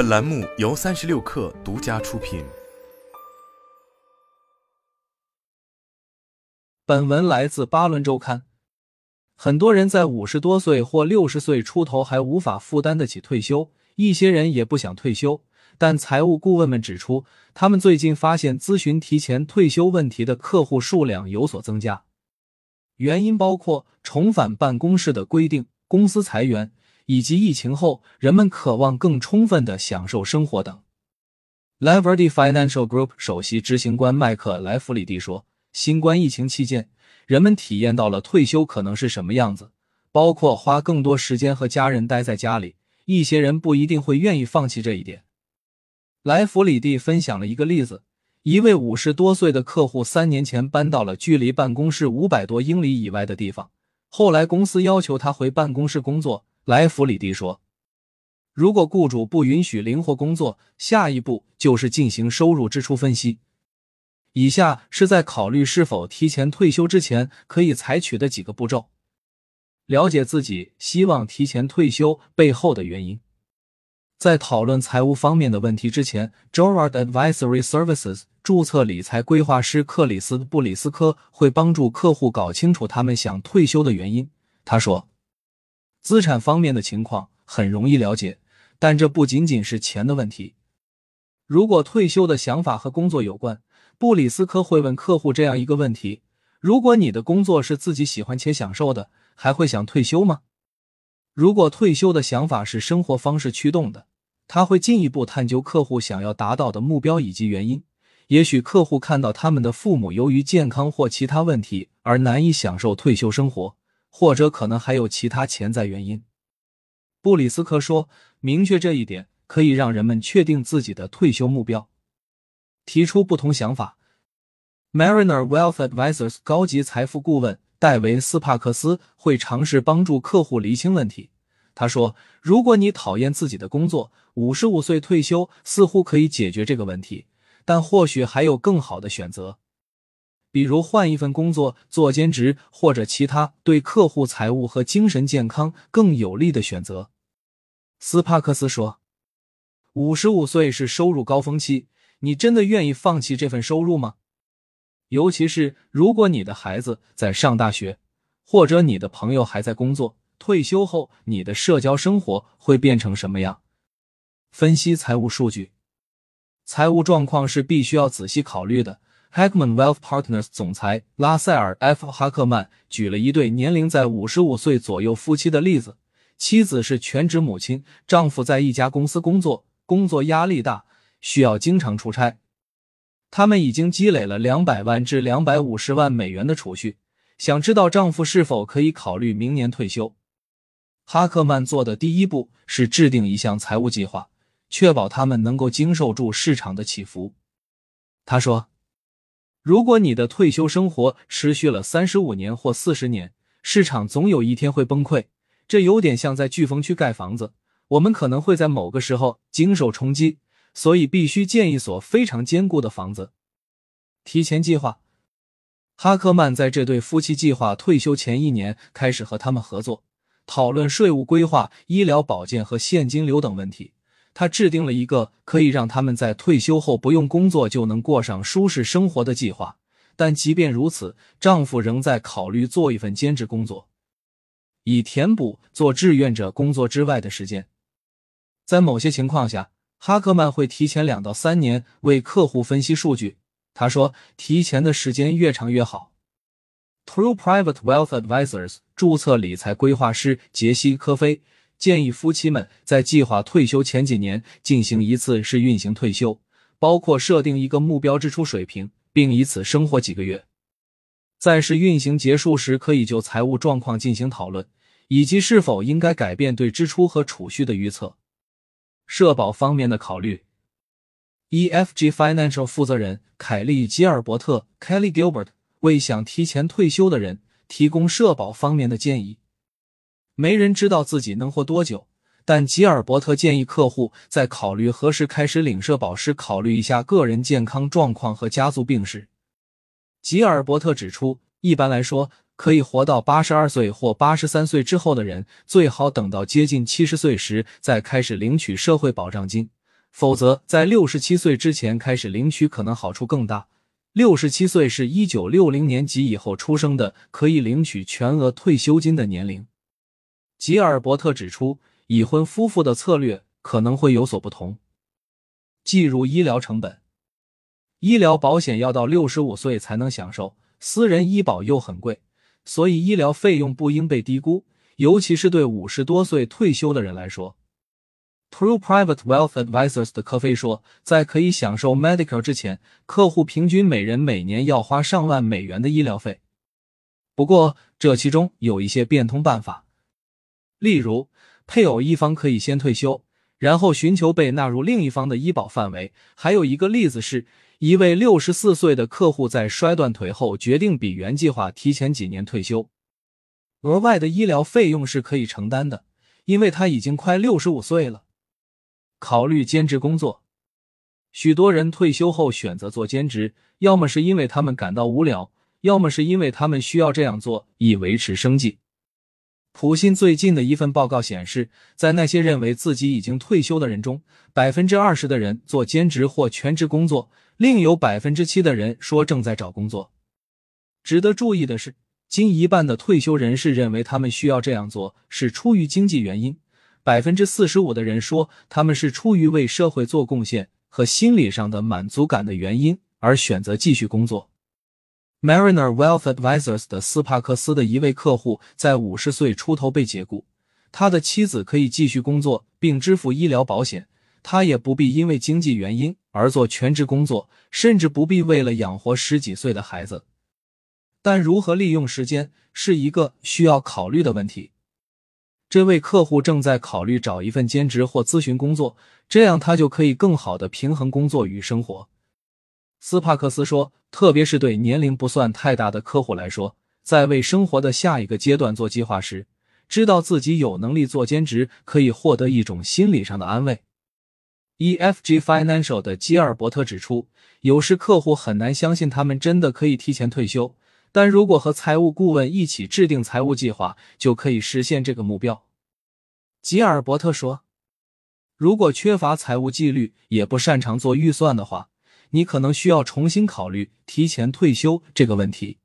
本栏目由三十六氪独家出品。本文来自巴伦周刊。很多人在五十多岁或六十岁出头还无法负担得起退休，一些人也不想退休。但财务顾问们指出，他们最近发现咨询提前退休问题的客户数量有所增加，原因包括重返办公室的规定、公司裁员。以及疫情后人们渴望更充分的享受生活等。Leverty Financial Group 首席执行官麦克莱弗里蒂说：“新冠疫情期间，人们体验到了退休可能是什么样子，包括花更多时间和家人待在家里。一些人不一定会愿意放弃这一点。”莱弗里蒂分享了一个例子：一位五十多岁的客户三年前搬到了距离办公室五百多英里以外的地方，后来公司要求他回办公室工作。莱弗里迪说：“如果雇主不允许灵活工作，下一步就是进行收入支出分析。以下是在考虑是否提前退休之前可以采取的几个步骤：了解自己希望提前退休背后的原因。在讨论财务方面的问题之前，Jorard Advisory Services 注册理财规划师克里斯布里斯科会帮助客户搞清楚他们想退休的原因。”他说。资产方面的情况很容易了解，但这不仅仅是钱的问题。如果退休的想法和工作有关，布里斯科会问客户这样一个问题：如果你的工作是自己喜欢且享受的，还会想退休吗？如果退休的想法是生活方式驱动的，他会进一步探究客户想要达到的目标以及原因。也许客户看到他们的父母由于健康或其他问题而难以享受退休生活。或者可能还有其他潜在原因，布里斯科说：“明确这一点可以让人们确定自己的退休目标，提出不同想法。” Mariner Wealth Advisors 高级财富顾问戴维斯帕克斯会尝试帮助客户厘清问题。他说：“如果你讨厌自己的工作，五十五岁退休似乎可以解决这个问题，但或许还有更好的选择。”比如换一份工作做兼职，或者其他对客户财务和精神健康更有利的选择。斯帕克斯说：“五十五岁是收入高峰期，你真的愿意放弃这份收入吗？尤其是如果你的孩子在上大学，或者你的朋友还在工作，退休后你的社交生活会变成什么样？”分析财务数据，财务状况是必须要仔细考虑的。Hackman Wealth Partners 总裁拉塞尔 ·F· 哈克曼举了一对年龄在五十五岁左右夫妻的例子。妻子是全职母亲，丈夫在一家公司工作，工作压力大，需要经常出差。他们已经积累了两百万至两百五十万美元的储蓄，想知道丈夫是否可以考虑明年退休。哈克曼做的第一步是制定一项财务计划，确保他们能够经受住市场的起伏。他说。如果你的退休生活持续了三十五年或四十年，市场总有一天会崩溃。这有点像在飓风区盖房子，我们可能会在某个时候经受冲击，所以必须建一所非常坚固的房子。提前计划，哈克曼在这对夫妻计划退休前一年开始和他们合作，讨论税务规划、医疗保健和现金流等问题。他制定了一个可以让他们在退休后不用工作就能过上舒适生活的计划，但即便如此，丈夫仍在考虑做一份兼职工作，以填补做志愿者工作之外的时间。在某些情况下，哈克曼会提前两到三年为客户分析数据。他说：“提前的时间越长越好。” True Private Wealth Advisors 注册理财规划师杰西·科菲。建议夫妻们在计划退休前几年进行一次试运行退休，包括设定一个目标支出水平，并以此生活几个月。在试运行结束时，可以就财务状况进行讨论，以及是否应该改变对支出和储蓄的预测。社保方面的考虑，EFG Financial 负责人凯利·吉尔伯特 （Kelly Gilbert） 为想提前退休的人提供社保方面的建议。没人知道自己能活多久，但吉尔伯特建议客户在考虑何时开始领社保时，考虑一下个人健康状况和家族病史。吉尔伯特指出，一般来说，可以活到八十二岁或八十三岁之后的人，最好等到接近七十岁时再开始领取社会保障金。否则在六十七岁之前开始领取可能好处更大。六十七岁是一九六零年及以后出生的可以领取全额退休金的年龄。吉尔伯特指出，已婚夫妇的策略可能会有所不同。计入医疗成本，医疗保险要到六十五岁才能享受，私人医保又很贵，所以医疗费用不应被低估，尤其是对五十多岁退休的人来说。True Private Wealth Advisors 的科菲说，在可以享受 Medicare 之前，客户平均每人每年要花上万美元的医疗费。不过，这其中有一些变通办法，例如配偶一方可以先退休，然后寻求被纳入另一方的医保范围。还有一个例子是，一位六十四岁的客户在摔断腿后，决定比原计划提前几年退休，额外的医疗费用是可以承担的，因为他已经快六十五岁了。考虑兼职工作，许多人退休后选择做兼职，要么是因为他们感到无聊，要么是因为他们需要这样做以维持生计。普信最近的一份报告显示，在那些认为自己已经退休的人中，百分之二十的人做兼职或全职工作，另有百分之七的人说正在找工作。值得注意的是，近一半的退休人士认为他们需要这样做是出于经济原因。百分之四十五的人说，他们是出于为社会做贡献和心理上的满足感的原因而选择继续工作。Mariner Wealth Advisors 的斯帕克斯的一位客户在五十岁出头被解雇，他的妻子可以继续工作并支付医疗保险，他也不必因为经济原因而做全职工作，甚至不必为了养活十几岁的孩子。但如何利用时间是一个需要考虑的问题。这位客户正在考虑找一份兼职或咨询工作，这样他就可以更好的平衡工作与生活。斯帕克斯说，特别是对年龄不算太大的客户来说，在为生活的下一个阶段做计划时，知道自己有能力做兼职，可以获得一种心理上的安慰。EFG Financial 的基尔伯特指出，有时客户很难相信他们真的可以提前退休。但如果和财务顾问一起制定财务计划，就可以实现这个目标。吉尔伯特说：“如果缺乏财务纪律，也不擅长做预算的话，你可能需要重新考虑提前退休这个问题。”